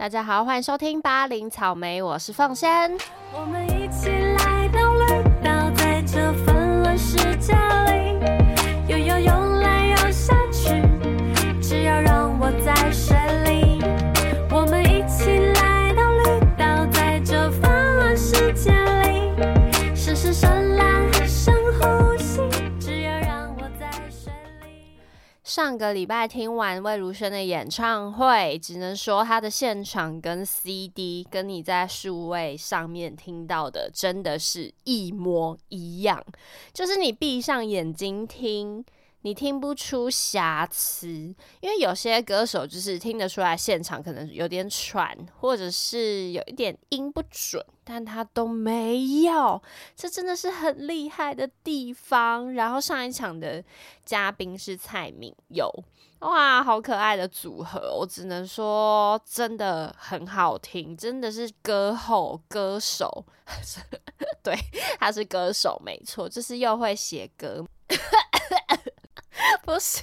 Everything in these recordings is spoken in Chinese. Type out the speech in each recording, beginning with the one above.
大家好，欢迎收听八零草莓，我是凤仙。我们一起上个礼拜听完魏如萱的演唱会，只能说她的现场跟 CD 跟你在数位上面听到的真的是一模一样，就是你闭上眼睛听。你听不出瑕疵，因为有些歌手就是听得出来现场可能有点喘，或者是有一点音不准，但他都没有，这真的是很厉害的地方。然后上一场的嘉宾是蔡明佑，哇，好可爱的组合，我只能说真的很好听，真的是歌后歌手，对，他是歌手没错，就是又会写歌。不是，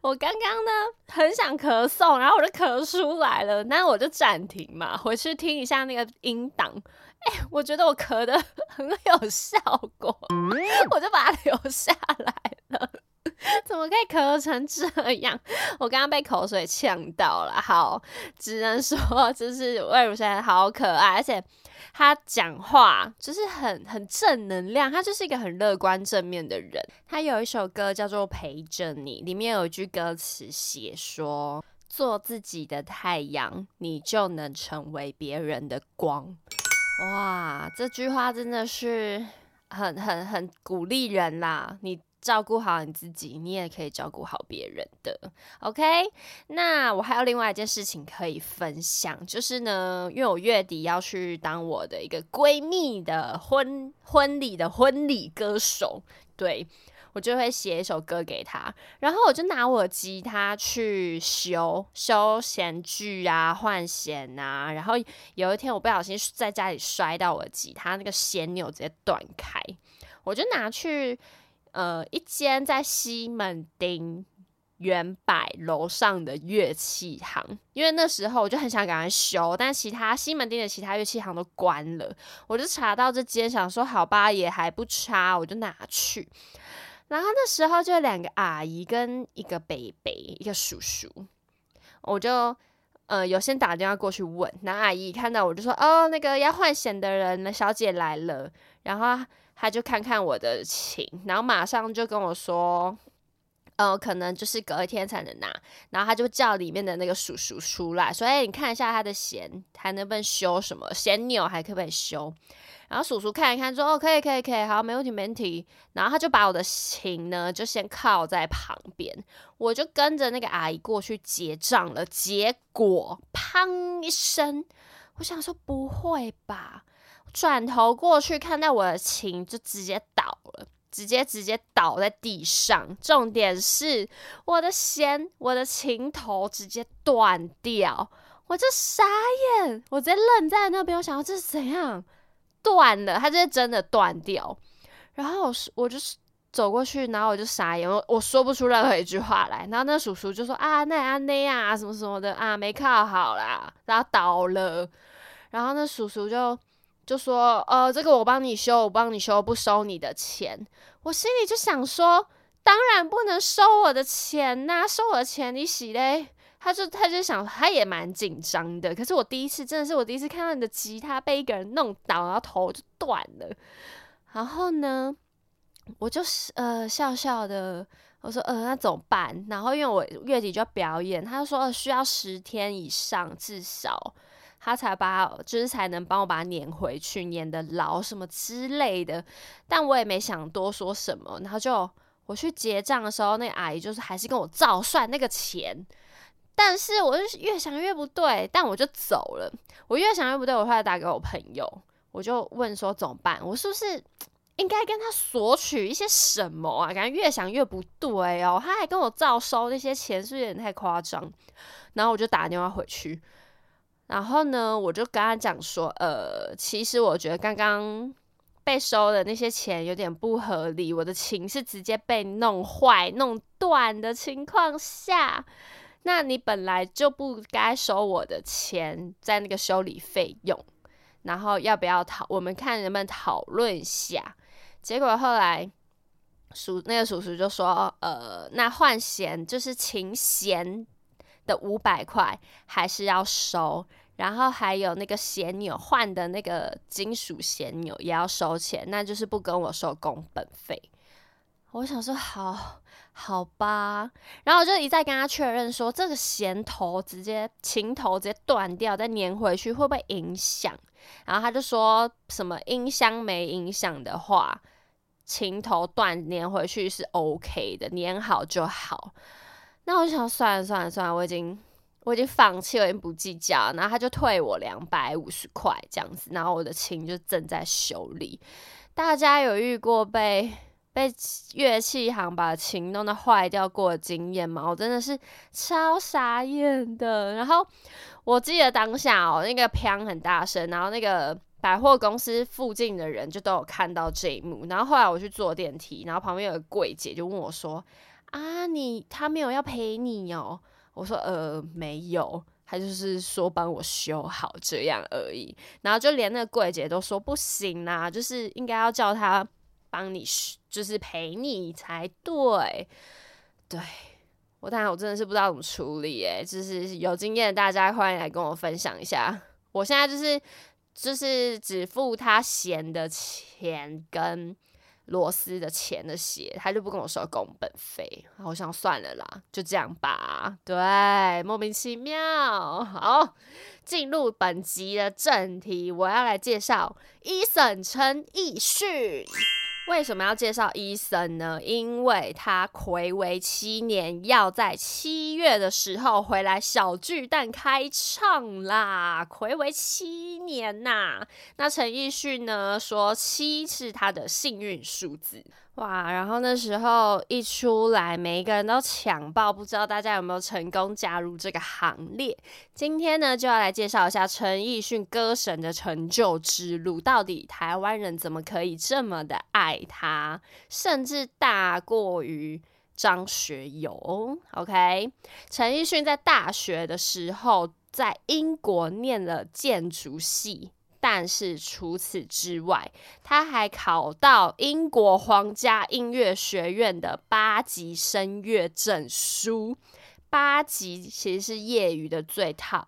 我刚刚呢很想咳嗽，然后我就咳出来了，那我就暂停嘛，回去听一下那个音档。哎，我觉得我咳的 很有效果，我就把它留下来了。怎么可以咳成这样？我刚刚被口水呛到了。好，只能说就是魏如萱好可爱，而且他讲话就是很很正能量，他就是一个很乐观正面的人。他有一首歌叫做《陪着你》，里面有一句歌词写说：“做自己的太阳，你就能成为别人的光。”哇，这句话真的是很很很鼓励人啦！你。照顾好你自己，你也可以照顾好别人的。OK，那我还有另外一件事情可以分享，就是呢，因为我月底要去当我的一个闺蜜的婚婚礼的婚礼歌手，对我就会写一首歌给她，然后我就拿我吉他去修修弦具啊、换弦啊，然后有一天我不小心在家里摔到我吉他，那个弦钮直接断开，我就拿去。呃，一间在西门町原百楼上的乐器行，因为那时候我就很想赶快修，但其他西门町的其他乐器行都关了，我就查到这间，想说好吧，也还不差，我就拿去。然后那时候就两个阿姨跟一个北北，一个叔叔，我就呃有先打电话过去问，那阿姨看到我就说，哦，那个要换弦的人，小姐来了，然后。他就看看我的琴，然后马上就跟我说，呃，可能就是隔一天才能拿。然后他就叫里面的那个叔叔出来，说：“哎，你看一下他的弦还能不能修什么弦钮，还可不可以修？”然后叔叔看一看，说：“哦，可以，可以，可以，好，没问题，没问题。”然后他就把我的琴呢，就先靠在旁边，我就跟着那个阿姨过去结账了。结果，砰一声，我想说，不会吧？转头过去，看到我的琴就直接倒了，直接直接倒在地上。重点是我的弦，我的琴头直接断掉，我就傻眼，我直接愣在那边。我想要这是怎样断了？它就是真的断掉。然后我我就是走过去，然后我就傻眼，我我说不出任何一句话来。然后那叔叔就说啊，那啊那啊什么什么的啊，没靠好啦，然后倒了。然后那叔叔就。就说，呃，这个我帮你修，我帮你修，不收你的钱。我心里就想说，当然不能收我的钱呐，收我的钱你洗嘞？他就他就想，他也蛮紧张的。可是我第一次，真的是我第一次看到你的吉他被一个人弄倒，然后头就断了。然后呢，我就是呃笑笑的，我说，呃，那怎么办？然后因为我月底就要表演，他就说需要十天以上，至少。他才把，就是才能帮我把它撵回去，撵的牢什么之类的。但我也没想多说什么，然后就我去结账的时候，那阿姨就是还是跟我照算那个钱。但是我就越想越不对，但我就走了。我越想越不对，我后来打给我朋友，我就问说怎么办？我是不是应该跟他索取一些什么啊？感觉越想越不对哦。他还跟我照收那些钱，是不是有点太夸张？然后我就打电话回去。然后呢，我就跟他讲说，呃，其实我觉得刚刚被收的那些钱有点不合理。我的琴是直接被弄坏、弄断的情况下，那你本来就不该收我的钱，在那个修理费用，然后要不要讨？我们看能不能讨论一下。结果后来叔那个叔叔就说，呃，那换弦就是琴弦的五百块还是要收，然后还有那个弦钮换的那个金属弦钮也要收钱，那就是不跟我收工本费。我想说好。好吧，然后我就一再跟他确认说，这个弦头直接琴头直接断掉再粘回去会不会影响？然后他就说什么音箱没影响的话，琴头断粘回去是 OK 的，粘好就好。那我想算了算了算了，我已经我已经放弃了，已经不计较。然后他就退我两百五十块这样子，然后我的琴就正在修理。大家有遇过被？被乐器行把琴弄得坏掉过的经验吗，我真的是超傻眼的。然后我记得当下哦，那个砰很大声，然后那个百货公司附近的人就都有看到这一幕。然后后来我去坐电梯，然后旁边有个柜姐就问我说：“啊，你他没有要赔你哦？”我说：“呃，没有，他就是说帮我修好这样而已。”然后就连那个柜姐都说：“不行啦，就是应该要叫他。”帮你修就是陪你才对，对我当然我真的是不知道怎么处理诶，就是有经验的大家欢迎来跟我分享一下。我现在就是就是只付他弦的钱跟螺丝的钱的鞋，他就不跟我收工本费。我想算了啦，就这样吧。对，莫名其妙。好，进入本集的正题，我要来介绍一审陈奕迅。为什么要介绍伊森呢？因为他暌违七年，要在七月的时候回来小巨蛋开唱啦！暌违七年呐，那陈奕迅呢说七是他的幸运数字。哇，然后那时候一出来，每一个人都抢爆，不知道大家有没有成功加入这个行列？今天呢，就要来介绍一下陈奕迅歌神的成就之路，到底台湾人怎么可以这么的爱他，甚至大过于张学友？OK，陈奕迅在大学的时候在英国念了建筑系。但是除此之外，他还考到英国皇家音乐学院的八级声乐证书。八级其实是业余的最 top，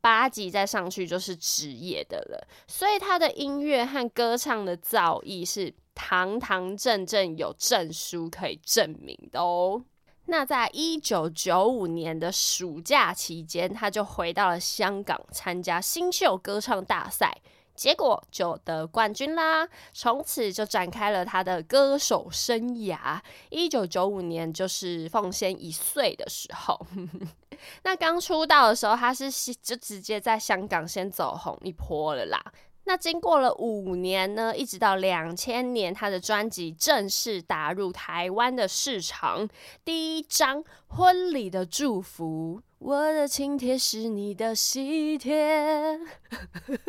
八级再上去就是职业的了。所以他的音乐和歌唱的造诣是堂堂正正有证书可以证明的哦。那在一九九五年的暑假期间，他就回到了香港参加新秀歌唱大赛。结果就得冠军啦，从此就展开了他的歌手生涯。一九九五年就是凤仙一岁的时候，那刚出道的时候，他是就直接在香港先走红一波了啦。那经过了五年呢，一直到两千年，他的专辑正式打入台湾的市场。第一张《婚礼的祝福》，我的请帖是你的喜帖。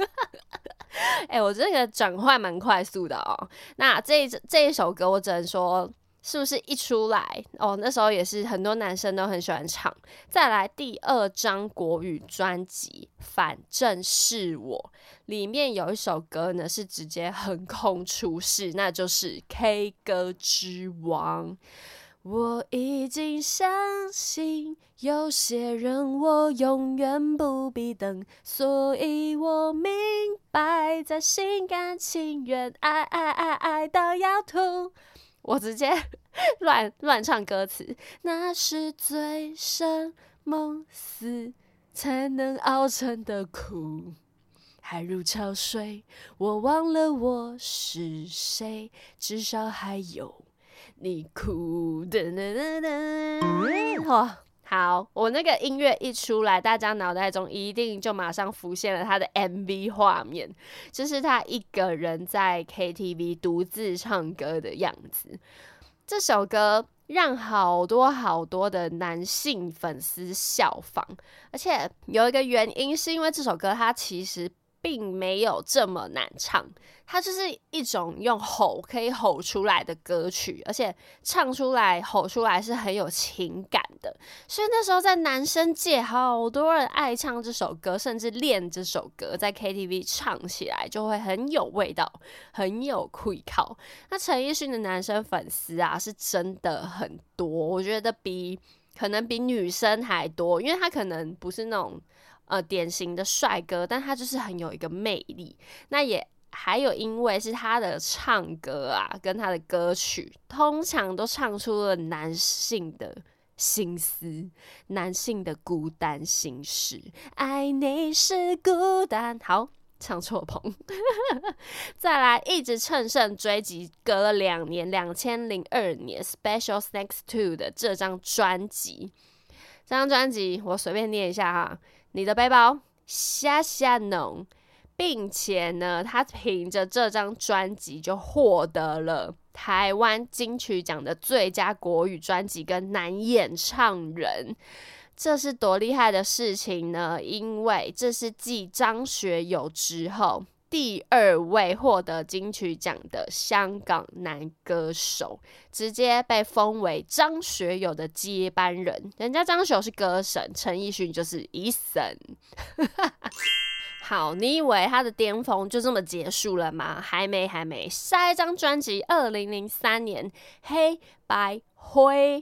哎，我这个转换蛮快速的哦。那这这一首歌，我只能说，是不是一出来哦？那时候也是很多男生都很喜欢唱。再来第二张国语专辑《反正是我》，里面有一首歌呢，是直接横空出世，那就是《K 歌之王》。我已经相信有些人我永远不必等，所以我明白在心甘情愿爱爱爱爱到要吐。我直接 乱乱唱歌词，那是醉生梦死才能熬成的苦，海如潮水，我忘了我是谁，至少还有。你哭噔噔噔噔，哇，好！我那个音乐一出来，大家脑袋中一定就马上浮现了他的 MV 画面，就是他一个人在 KTV 独自唱歌的样子。这首歌让好多好多的男性粉丝效仿，而且有一个原因是因为这首歌它其实并没有这么难唱，它就是一种用吼可以吼出来的歌曲，而且唱出来、吼出来是很有情感的。所以那时候在男生界，好多人爱唱这首歌，甚至练这首歌，在 KTV 唱起来就会很有味道，很有愧靠。那陈奕迅的男生粉丝啊，是真的很多，我觉得比可能比女生还多，因为他可能不是那种。呃，典型的帅哥，但他就是很有一个魅力。那也还有，因为是他的唱歌啊，跟他的歌曲，通常都唱出了男性的心思，男性的孤单心事。爱你是孤单，好，唱错棚。再来，一直乘胜追击，隔了两年，两千零二年，Special Thanks to 的这张专辑，这张专辑我随便念一下哈。你的背包夏夏农，并且呢，他凭着这张专辑就获得了台湾金曲奖的最佳国语专辑跟男演唱人，这是多厉害的事情呢？因为这是继张学友之后。第二位获得金曲奖的香港男歌手，直接被封为张学友的接班人。人家张学友是歌神，陈奕迅就是 Eason。好，你以为他的巅峰就这么结束了吗？还没，还没。下一张专辑，二零零三年《黑白灰》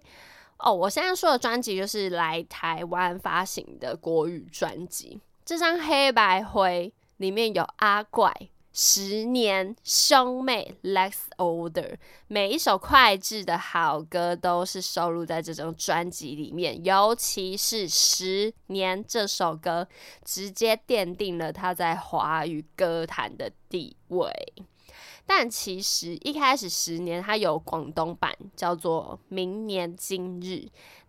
哦，我现在说的专辑就是来台湾发行的国语专辑。这张《黑白灰》。里面有阿怪、十年、兄妹、Lex Older，每一首脍炙的好歌都是收录在这张专辑里面。尤其是《十年》这首歌，直接奠定了他在华语歌坛的地位。但其实一开始十年，它有广东版，叫做《明年今日》。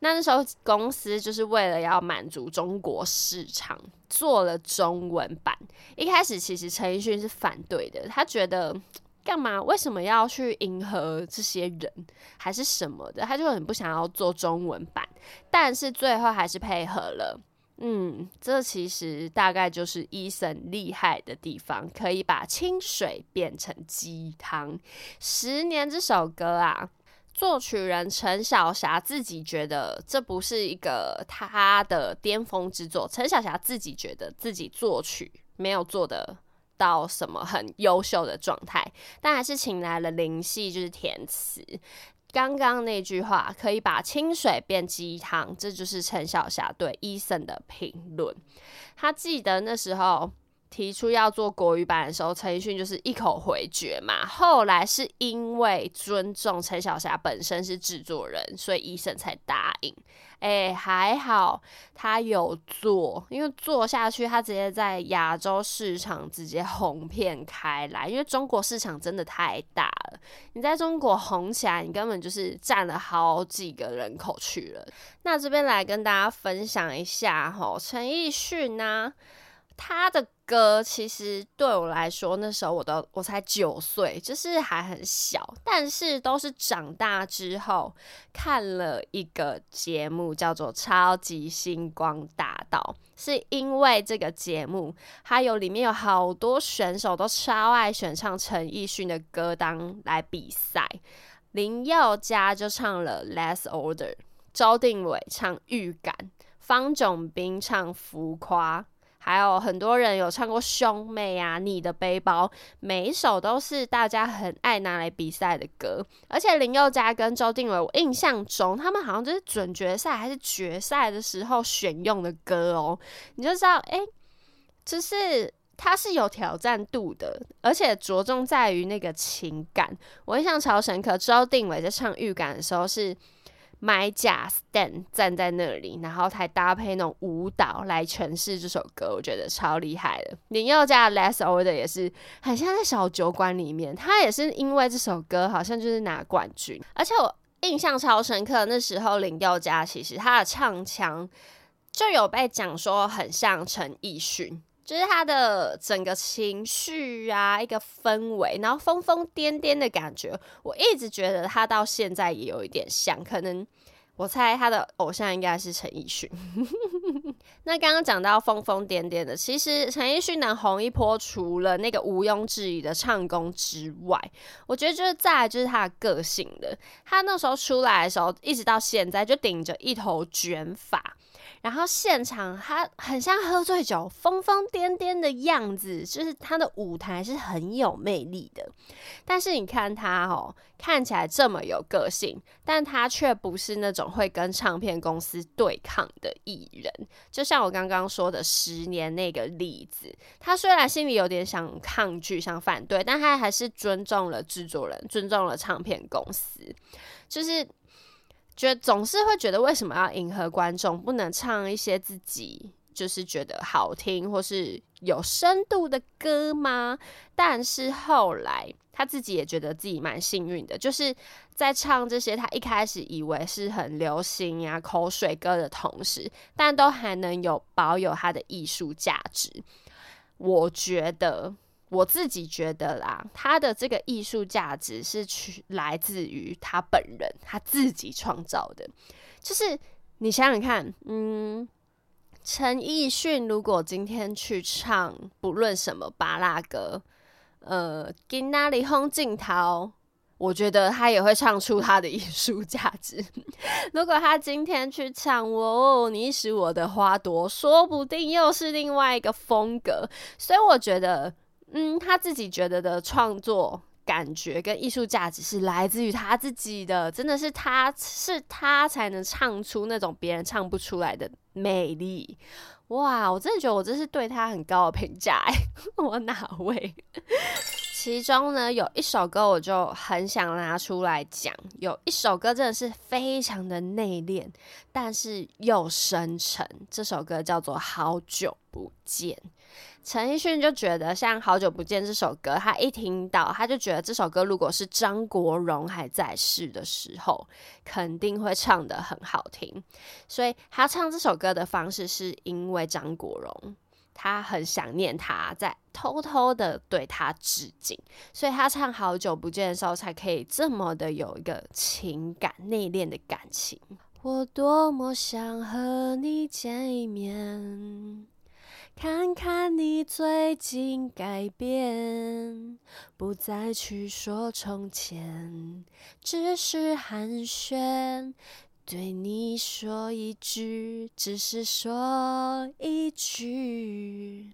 那那时候公司就是为了要满足中国市场，做了中文版。一开始其实陈奕迅是反对的，他觉得干嘛？为什么要去迎合这些人，还是什么的？他就很不想要做中文版。但是最后还是配合了。嗯，这其实大概就是伊森厉害的地方，可以把清水变成鸡汤。十年这首歌啊，作曲人陈小霞自己觉得这不是一个他的巅峰之作，陈小霞自己觉得自己作曲没有做的到什么很优秀的状态，但还是请来了林夕就是填词。刚刚那句话可以把清水变鸡汤，这就是陈晓霞对伊森的评论。她记得那时候提出要做国语版的时候，陈奕迅就是一口回绝嘛。后来是因为尊重陈小霞本身是制作人，所以医生才答应。哎，还好他有做，因为做下去，他直接在亚洲市场直接红遍开来。因为中国市场真的太大了，你在中国红起来，你根本就是占了好几个人口去了。那这边来跟大家分享一下哈，陈奕迅呢。他的歌其实对我来说，那时候我都我才九岁，就是还很小。但是都是长大之后看了一个节目，叫做《超级星光大道》，是因为这个节目，还有里面有好多选手都超爱选唱陈奕迅的歌当来比赛。林宥嘉就唱了《Less Order》，周定伟唱《预感》，方炯斌唱《浮夸》。还有很多人有唱过《兄妹》啊，《你的背包》，每一首都是大家很爱拿来比赛的歌。而且林宥嘉跟周定伟，我印象中他们好像就是准决赛还是决赛的时候选用的歌哦。你就知道，哎，就是它是有挑战度的，而且着重在于那个情感。我印象超深刻，周定伟在唱《预感》的时候是。买假 stand 站在那里，然后还搭配那种舞蹈来诠释这首歌，我觉得超厉害的。林宥嘉的 Less Order 也是很像在小酒馆里面，他也是因为这首歌好像就是拿冠军，而且我印象超深刻。那时候林宥嘉其实他的唱腔就有被讲说很像陈奕迅。就是他的整个情绪啊，一个氛围，然后疯疯癫癫的感觉，我一直觉得他到现在也有一点像。可能我猜他的偶像应该是陈奕迅。那刚刚讲到疯疯癫癫的，其实陈奕迅能红一波，除了那个毋庸置疑的唱功之外，我觉得就是再来就是他的个性了。他那时候出来的时候，一直到现在就顶着一头卷发。然后现场他很像喝醉酒，疯疯癫癫的样子，就是他的舞台是很有魅力的。但是你看他哦，看起来这么有个性，但他却不是那种会跟唱片公司对抗的艺人。就像我刚刚说的十年那个例子，他虽然心里有点想抗拒、想反对，但他还是尊重了制作人，尊重了唱片公司，就是。觉得总是会觉得为什么要迎合观众，不能唱一些自己就是觉得好听或是有深度的歌吗？但是后来他自己也觉得自己蛮幸运的，就是在唱这些他一开始以为是很流行呀口水歌的同时，但都还能有保有它的艺术价值。我觉得。我自己觉得啦，他的这个艺术价值是取来自于他本人，他自己创造的。就是你想想看，嗯，陈奕迅如果今天去唱不论什么巴拉歌，呃，给那里轰镜头，我觉得他也会唱出他的艺术价值。如果他今天去唱哦，你是我的花朵，说不定又是另外一个风格。所以我觉得。嗯，他自己觉得的创作感觉跟艺术价值是来自于他自己的，真的是他是他才能唱出那种别人唱不出来的魅力。哇，我真的觉得我这是对他很高的评价哎，我哪位？其中呢有一首歌我就很想拿出来讲，有一首歌真的是非常的内敛，但是又深沉。这首歌叫做《好久不见》。陈奕迅就觉得像《好久不见》这首歌，他一听到他就觉得这首歌如果是张国荣还在世的时候，肯定会唱得很好听。所以他唱这首歌的方式是因为张国荣，他很想念他，在偷偷的对他致敬，所以他唱《好久不见》的时候才可以这么的有一个情感内敛的感情。我多么想和你见一面。看看你最近改变，不再去说从前，只是寒暄。对你说一句，只是说一句，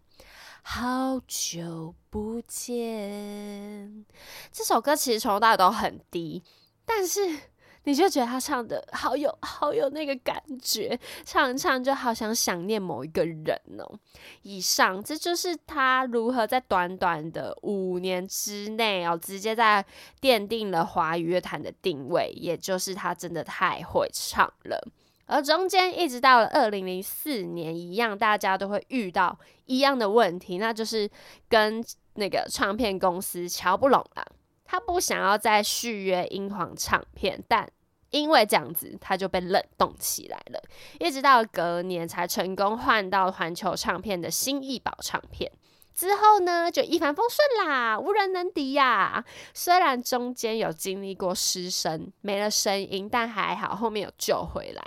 好久不见。这首歌其实从头到尾都很低，但是。你就觉得他唱的好有好有那个感觉，唱一唱就好想想念某一个人哦。以上这就是他如何在短短的五年之内哦，直接在奠定了华语乐坛的定位，也就是他真的太会唱了。而中间一直到了二零零四年一样，大家都会遇到一样的问题，那就是跟那个唱片公司瞧不拢了，他不想要再续约英皇唱片，但因为这样子，他就被冷冻起来了，一直到隔年才成功换到环球唱片的新艺宝唱片。之后呢，就一帆风顺啦，无人能敌呀。虽然中间有经历过失声，没了声音，但还好后面有救回来。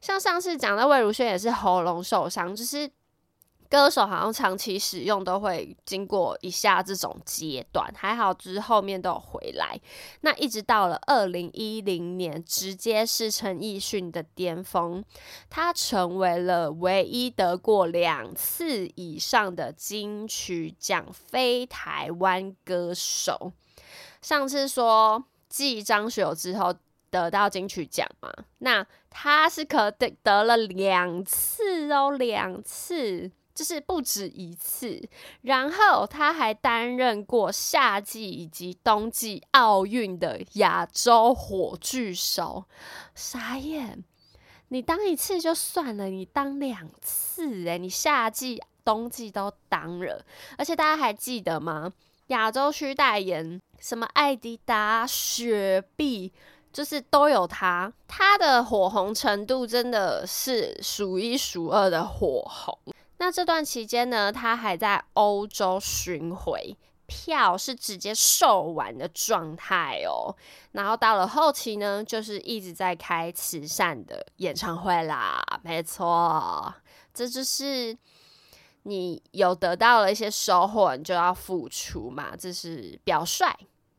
像上次讲到魏如萱也是喉咙受伤，就是。歌手好像长期使用都会经过一下这种阶段，还好之后面都有回来。那一直到了二零一零年，直接是陈奕迅的巅峰，他成为了唯一得过两次以上的金曲奖非台湾歌手。上次说继张学友之后得到金曲奖嘛，那他是可得得了两次哦，两次。就是不止一次，然后他还担任过夏季以及冬季奥运的亚洲火炬手，傻眼！你当一次就算了，你当两次，诶，你夏季、冬季都当了，而且大家还记得吗？亚洲区代言什么艾迪达、雪碧，就是都有他，他的火红程度真的是数一数二的火红。那这段期间呢，他还在欧洲巡回，票是直接售完的状态哦。然后到了后期呢，就是一直在开慈善的演唱会啦，没错。这就是你有得到了一些收获，你就要付出嘛，这是表率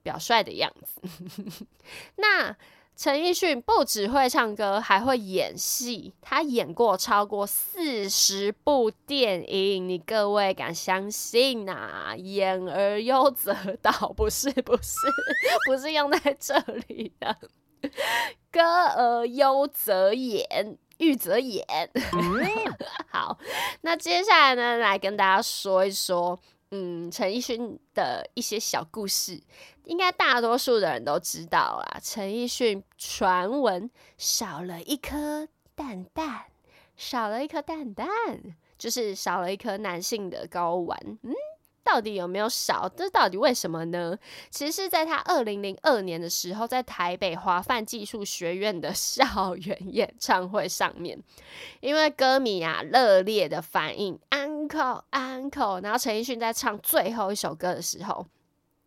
表率的样子。那陈奕迅不只会唱歌，还会演戏。他演过超过四十部电影，你各位敢相信呐？演而优则导，不是不是 不是用在这里的。歌而优则演，欲则演。好，那接下来呢，来跟大家说一说。嗯，陈奕迅的一些小故事，应该大多数的人都知道啦。陈奕迅传闻少了一颗蛋蛋，少了一颗蛋蛋，就是少了一颗男性的睾丸。嗯。到底有没有少？这到底为什么呢？其实是在他二零零二年的时候，在台北华范技术学院的校园 演唱会上面，因为歌迷啊热烈的反应，uncle uncle，然后陈奕迅在唱最后一首歌的时候，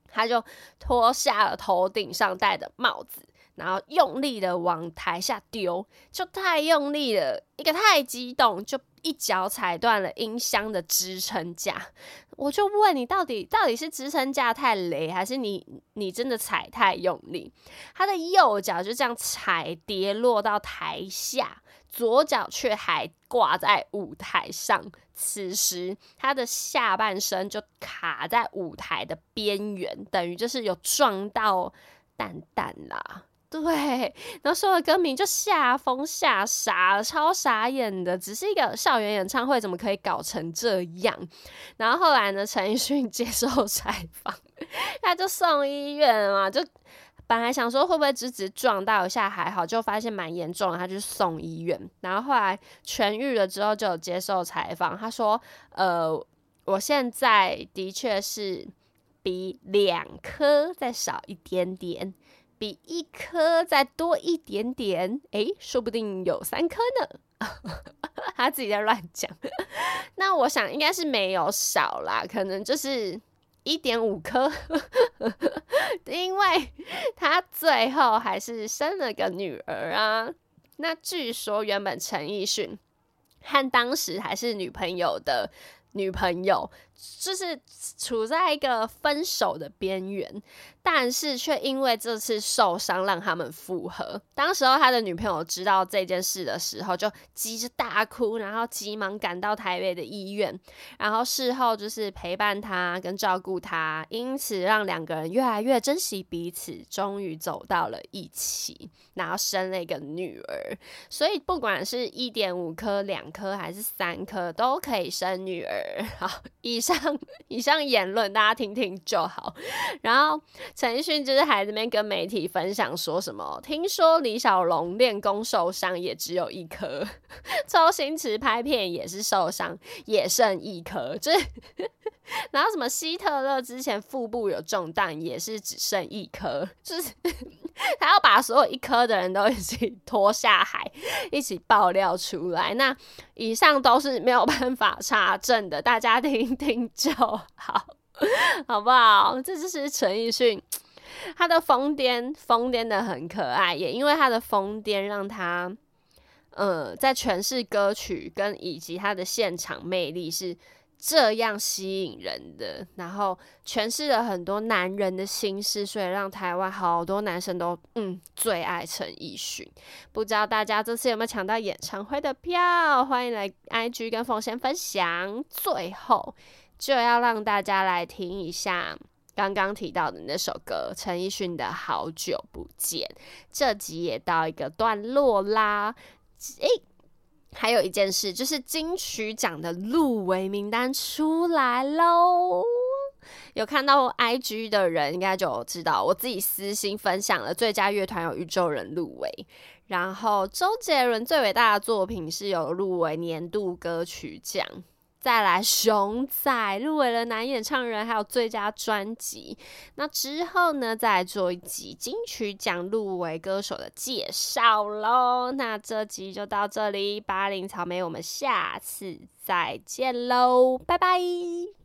他就脱下了头顶上戴的帽子。然后用力的往台下丢，就太用力了，一个太激动，就一脚踩断了音箱的支撑架。我就问你，到底到底是支撑架太雷，还是你你真的踩太用力？他的右脚就这样踩跌落到台下，左脚却还挂在舞台上。此时他的下半身就卡在舞台的边缘，等于就是有撞到蛋蛋啦。对，然后所有的歌名就吓疯、吓傻了，超傻眼的。只是一个校园演唱会，怎么可以搞成这样？然后后来呢，陈奕迅接受采访，他就送医院嘛，就本来想说会不会直直撞到一下还好，就发现蛮严重，他就送医院。然后后来痊愈了之后，就接受采访，他说：“呃，我现在的确是比两颗再少一点点。”比一颗再多一点点，诶，说不定有三颗呢。他自己在乱讲。那我想应该是没有少啦，可能就是一点五颗，因为他最后还是生了个女儿啊。那据说原本陈奕迅和当时还是女朋友的。女朋友就是处在一个分手的边缘，但是却因为这次受伤让他们复合。当时候他的女朋友知道这件事的时候，就急着大哭，然后急忙赶到台北的医院，然后事后就是陪伴他跟照顾他，因此让两个人越来越珍惜彼此，终于走到了一起，然后生了一个女儿。所以不管是一点五颗、两颗还是三颗，都可以生女儿。好，以上以上言论大家听听就好。然后陈奕迅就是还这边跟媒体分享说什么，听说李小龙练功受伤也只有一颗，周星驰拍片也是受伤也剩一颗，就是。然后什么希特勒之前腹部有中弹也是只剩一颗，就是 他要把所有一颗的人都一起拖下海，一起爆料出来。那以上都是没有办法查证大家 听听就好，好不好？这就是陈奕迅，他的疯癫疯癫的很可爱，也因为他的疯癫让他，呃，在诠释歌曲跟以及他的现场魅力是。这样吸引人的，然后诠释了很多男人的心事，所以让台湾好多男生都嗯最爱陈奕迅。不知道大家这次有没有抢到演唱会的票？欢迎来 IG 跟凤仙分享。最后就要让大家来听一下刚刚提到的那首歌，陈奕迅的《好久不见》。这集也到一个段落啦，诶。还有一件事，就是金曲奖的入围名单出来喽。有看到 IG 的人应该就知道，我自己私心分享了最佳乐团有宇宙人入围，然后周杰伦最伟大的作品是有入围年度歌曲奖。再来，熊仔入围了男演唱人，还有最佳专辑。那之后呢，再来做一集金曲奖入围歌手的介绍喽。那这集就到这里，八零草莓，我们下次再见喽，拜拜。